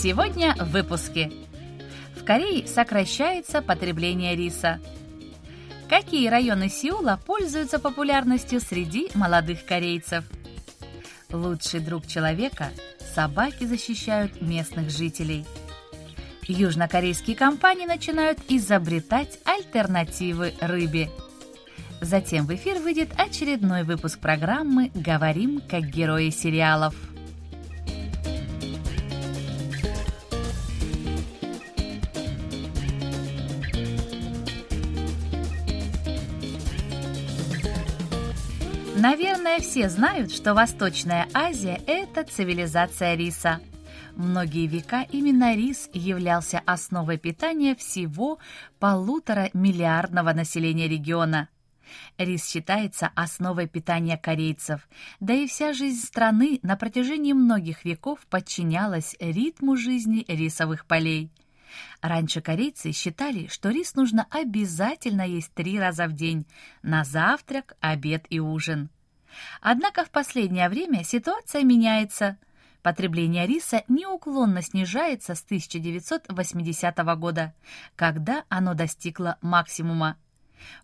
Сегодня в выпуске. В Корее сокращается потребление риса. Какие районы Сеула пользуются популярностью среди молодых корейцев? Лучший друг человека – собаки защищают местных жителей. Южнокорейские компании начинают изобретать альтернативы рыбе. Затем в эфир выйдет очередной выпуск программы «Говорим как герои сериалов». Наверное, все знают, что Восточная Азия – это цивилизация риса. Многие века именно рис являлся основой питания всего полутора миллиардного населения региона. Рис считается основой питания корейцев, да и вся жизнь страны на протяжении многих веков подчинялась ритму жизни рисовых полей. Раньше корейцы считали, что рис нужно обязательно есть три раза в день – на завтрак, обед и ужин. Однако в последнее время ситуация меняется. Потребление риса неуклонно снижается с 1980 года, когда оно достигло максимума.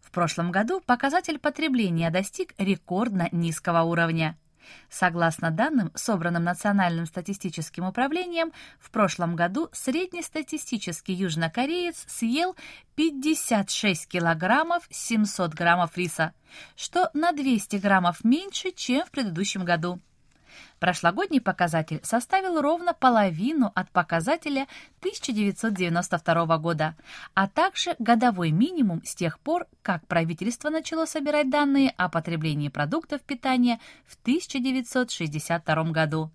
В прошлом году показатель потребления достиг рекордно низкого уровня – Согласно данным, собранным Национальным статистическим управлением, в прошлом году среднестатистический южнокореец съел 56 килограммов 700 граммов риса, что на 200 граммов меньше, чем в предыдущем году. Прошлогодний показатель составил ровно половину от показателя 1992 года, а также годовой минимум с тех пор, как правительство начало собирать данные о потреблении продуктов питания в 1962 году.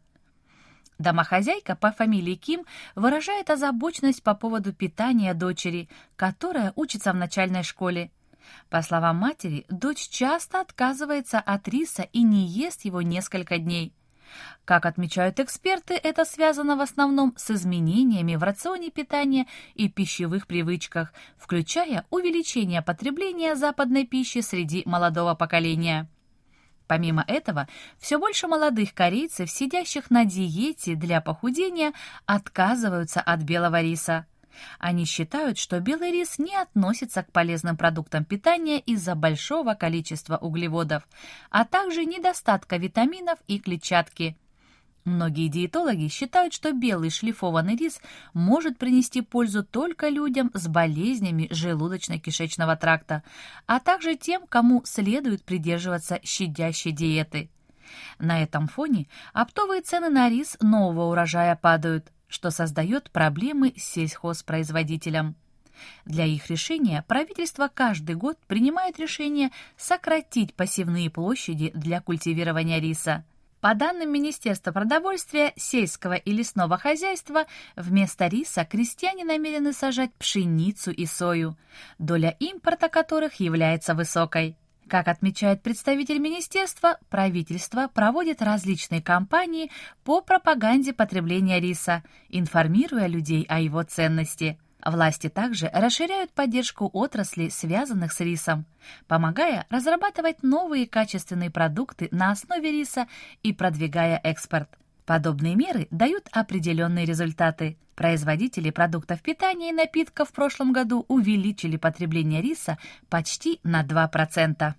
Домохозяйка по фамилии Ким выражает озабоченность по поводу питания дочери, которая учится в начальной школе. По словам матери, дочь часто отказывается от риса и не ест его несколько дней. Как отмечают эксперты, это связано в основном с изменениями в рационе питания и пищевых привычках, включая увеличение потребления западной пищи среди молодого поколения. Помимо этого, все больше молодых корейцев, сидящих на диете для похудения, отказываются от белого риса. Они считают, что белый рис не относится к полезным продуктам питания из-за большого количества углеводов, а также недостатка витаминов и клетчатки. Многие диетологи считают, что белый шлифованный рис может принести пользу только людям с болезнями желудочно-кишечного тракта, а также тем, кому следует придерживаться щадящей диеты. На этом фоне оптовые цены на рис нового урожая падают – что создает проблемы сельхозпроизводителям. Для их решения правительство каждый год принимает решение сократить посевные площади для культивирования риса. По данным Министерства продовольствия, сельского и лесного хозяйства, вместо риса крестьяне намерены сажать пшеницу и сою, доля импорта которых является высокой. Как отмечает представитель министерства, правительство проводит различные кампании по пропаганде потребления риса, информируя людей о его ценности. Власти также расширяют поддержку отраслей, связанных с рисом, помогая разрабатывать новые качественные продукты на основе риса и продвигая экспорт. Подобные меры дают определенные результаты. Производители продуктов питания и напитков в прошлом году увеличили потребление риса почти на 2%.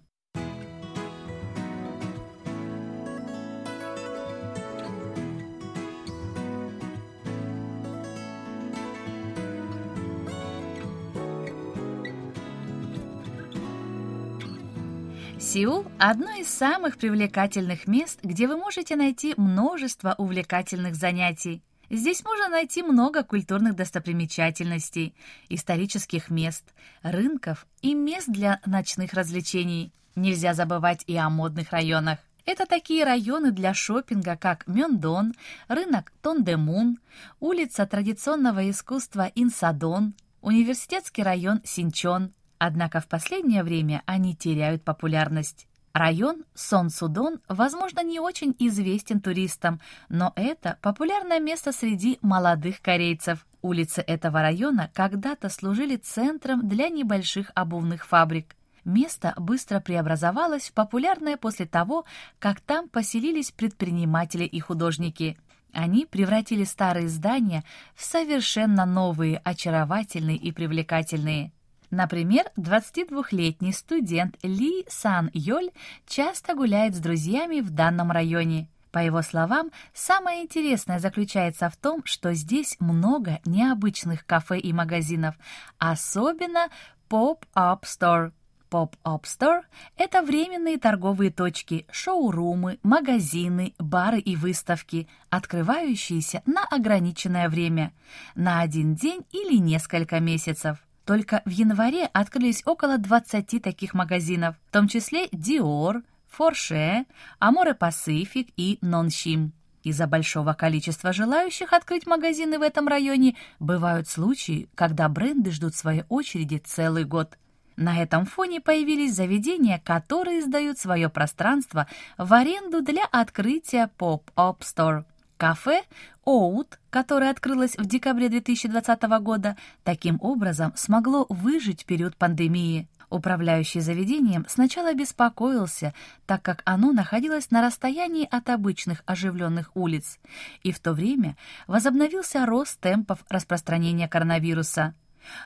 Сеул – одно из самых привлекательных мест, где вы можете найти множество увлекательных занятий. Здесь можно найти много культурных достопримечательностей, исторических мест, рынков и мест для ночных развлечений. Нельзя забывать и о модных районах. Это такие районы для шопинга, как Мёндон, рынок Тондемун, улица традиционного искусства Инсадон, университетский район Синчон. Однако в последнее время они теряют популярность. Район Сон-Судон, возможно, не очень известен туристам, но это популярное место среди молодых корейцев. Улицы этого района когда-то служили центром для небольших обувных фабрик. Место быстро преобразовалось в популярное после того, как там поселились предприниматели и художники. Они превратили старые здания в совершенно новые, очаровательные и привлекательные. Например, 22-летний студент Ли Сан Йоль часто гуляет с друзьями в данном районе. По его словам, самое интересное заключается в том, что здесь много необычных кафе и магазинов, особенно Pop-Up Store. Pop-Up Store — это временные торговые точки, шоурумы, магазины, бары и выставки, открывающиеся на ограниченное время, на один день или несколько месяцев. Только в январе открылись около 20 таких магазинов, в том числе Dior, Porsche, Amore Pacific и Nonshim. Из-за большого количества желающих открыть магазины в этом районе бывают случаи, когда бренды ждут своей очереди целый год. На этом фоне появились заведения, которые сдают свое пространство в аренду для открытия Store. Кафе «Оут», которое открылось в декабре 2020 года, таким образом смогло выжить период пандемии. Управляющий заведением сначала беспокоился, так как оно находилось на расстоянии от обычных оживленных улиц, и в то время возобновился рост темпов распространения коронавируса.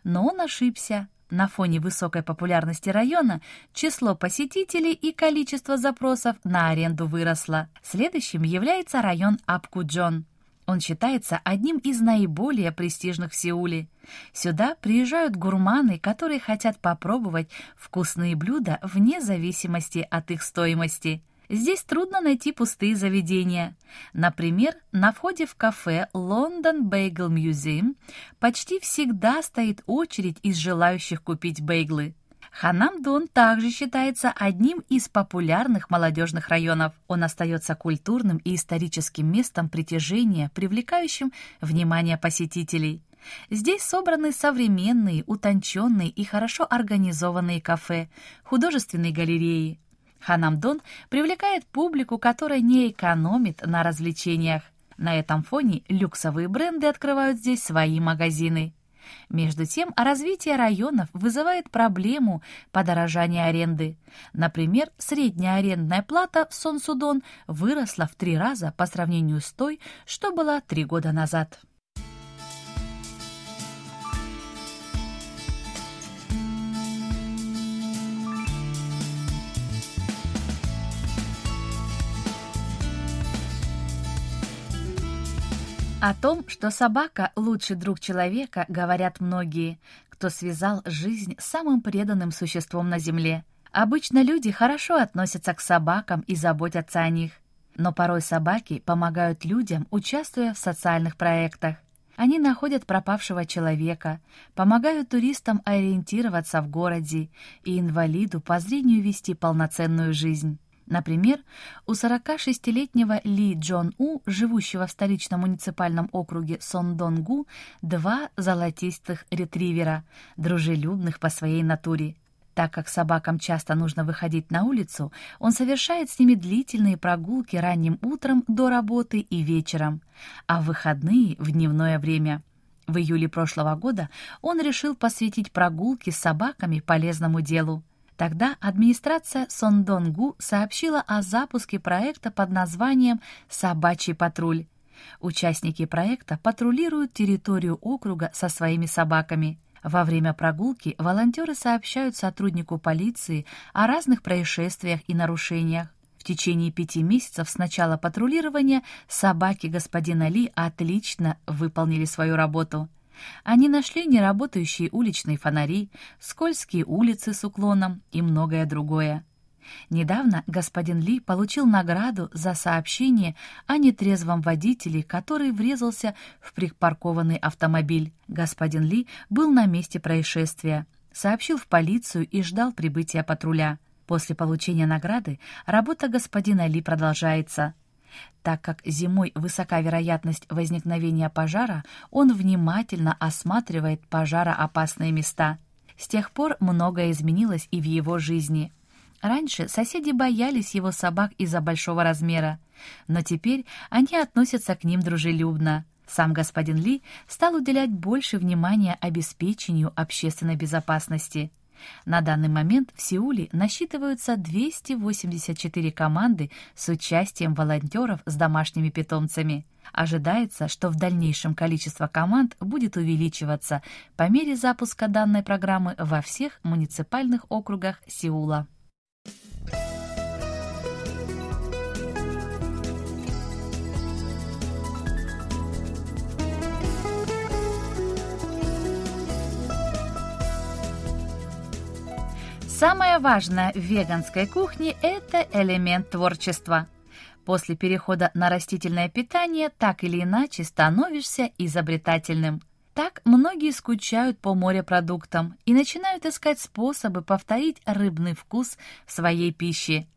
Но он ошибся. На фоне высокой популярности района число посетителей и количество запросов на аренду выросло. Следующим является район Апкуджон. Он считается одним из наиболее престижных в Сеуле. Сюда приезжают гурманы, которые хотят попробовать вкусные блюда вне зависимости от их стоимости – Здесь трудно найти пустые заведения. Например, на входе в кафе London Bagel Museum почти всегда стоит очередь из желающих купить бейглы. Ханамдон также считается одним из популярных молодежных районов. Он остается культурным и историческим местом притяжения, привлекающим внимание посетителей. Здесь собраны современные, утонченные и хорошо организованные кафе, художественные галереи, Ханамдон привлекает публику, которая не экономит на развлечениях. На этом фоне люксовые бренды открывают здесь свои магазины. Между тем, развитие районов вызывает проблему подорожания аренды. Например, средняя арендная плата в Сон-Судон выросла в три раза по сравнению с той, что была три года назад. О том, что собака — лучший друг человека, говорят многие, кто связал жизнь с самым преданным существом на Земле. Обычно люди хорошо относятся к собакам и заботятся о них. Но порой собаки помогают людям, участвуя в социальных проектах. Они находят пропавшего человека, помогают туристам ориентироваться в городе и инвалиду по зрению вести полноценную жизнь. Например, у 46-летнего Ли Джон У, живущего в столичном муниципальном округе Сондонгу, два золотистых ретривера, дружелюбных по своей натуре. Так как собакам часто нужно выходить на улицу, он совершает с ними длительные прогулки ранним утром до работы и вечером, а в выходные — в дневное время. В июле прошлого года он решил посвятить прогулки с собаками полезному делу — Тогда администрация Сондонгу сообщила о запуске проекта под названием «Собачий патруль». Участники проекта патрулируют территорию округа со своими собаками. Во время прогулки волонтеры сообщают сотруднику полиции о разных происшествиях и нарушениях. В течение пяти месяцев с начала патрулирования собаки господина Ли отлично выполнили свою работу. Они нашли неработающие уличные фонари, скользкие улицы с уклоном и многое другое. Недавно господин Ли получил награду за сообщение о нетрезвом водителе, который врезался в припаркованный автомобиль. Господин Ли был на месте происшествия, сообщил в полицию и ждал прибытия патруля. После получения награды работа господина Ли продолжается. Так как зимой высока вероятность возникновения пожара, он внимательно осматривает пожароопасные места. С тех пор многое изменилось и в его жизни. Раньше соседи боялись его собак из-за большого размера, но теперь они относятся к ним дружелюбно. Сам господин Ли стал уделять больше внимания обеспечению общественной безопасности – на данный момент в Сеуле насчитываются 284 команды с участием волонтеров с домашними питомцами. Ожидается, что в дальнейшем количество команд будет увеличиваться по мере запуска данной программы во всех муниципальных округах Сеула. Самое важное в веганской кухне – это элемент творчества. После перехода на растительное питание так или иначе становишься изобретательным. Так многие скучают по морепродуктам и начинают искать способы повторить рыбный вкус в своей пище.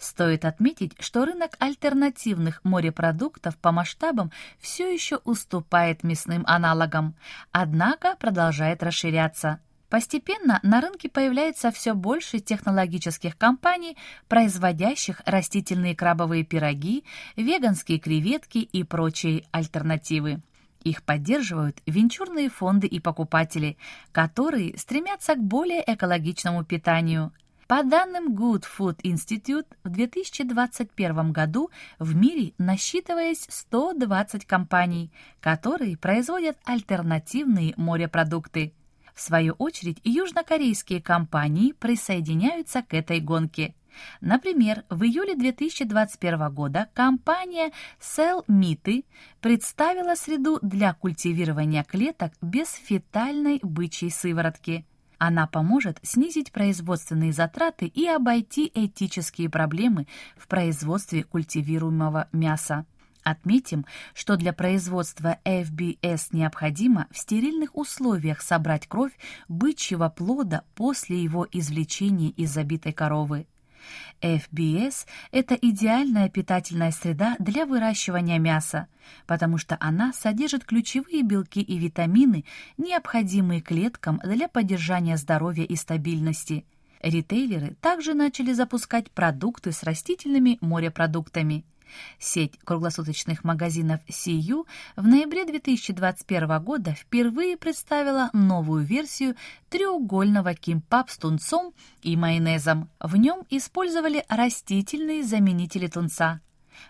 Стоит отметить, что рынок альтернативных морепродуктов по масштабам все еще уступает мясным аналогам, однако продолжает расширяться – Постепенно на рынке появляется все больше технологических компаний, производящих растительные крабовые пироги, веганские креветки и прочие альтернативы. Их поддерживают венчурные фонды и покупатели, которые стремятся к более экологичному питанию. По данным Good Food Institute, в 2021 году в мире насчитываясь 120 компаний, которые производят альтернативные морепродукты – в свою очередь, южнокорейские компании присоединяются к этой гонке. Например, в июле 2021 года компания Cell Meat представила среду для культивирования клеток без фетальной бычьей сыворотки. Она поможет снизить производственные затраты и обойти этические проблемы в производстве культивируемого мяса. Отметим, что для производства FBS необходимо в стерильных условиях собрать кровь бычьего плода после его извлечения из забитой коровы. FBS – это идеальная питательная среда для выращивания мяса, потому что она содержит ключевые белки и витамины, необходимые клеткам для поддержания здоровья и стабильности. Ритейлеры также начали запускать продукты с растительными морепродуктами – Сеть круглосуточных магазинов CU в ноябре 2021 года впервые представила новую версию треугольного кимпап с тунцом и майонезом. В нем использовали растительные заменители тунца.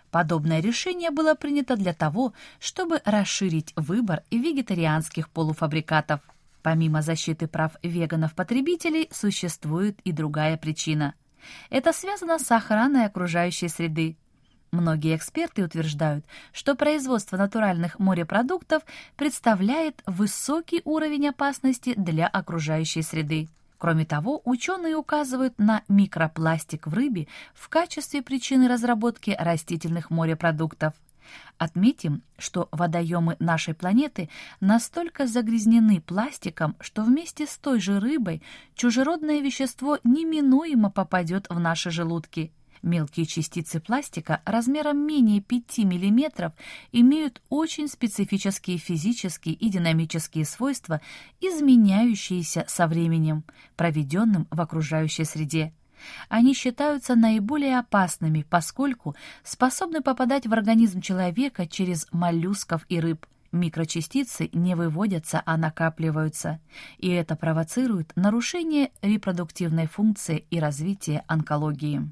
Подобное решение было принято для того, чтобы расширить выбор вегетарианских полуфабрикатов. Помимо защиты прав веганов-потребителей, существует и другая причина. Это связано с охраной окружающей среды. Многие эксперты утверждают, что производство натуральных морепродуктов представляет высокий уровень опасности для окружающей среды. Кроме того, ученые указывают на микропластик в рыбе в качестве причины разработки растительных морепродуктов. Отметим, что водоемы нашей планеты настолько загрязнены пластиком, что вместе с той же рыбой чужеродное вещество неминуемо попадет в наши желудки – Мелкие частицы пластика размером менее 5 мм имеют очень специфические физические и динамические свойства, изменяющиеся со временем, проведенным в окружающей среде. Они считаются наиболее опасными, поскольку способны попадать в организм человека через моллюсков и рыб. Микрочастицы не выводятся, а накапливаются, и это провоцирует нарушение репродуктивной функции и развитие онкологии.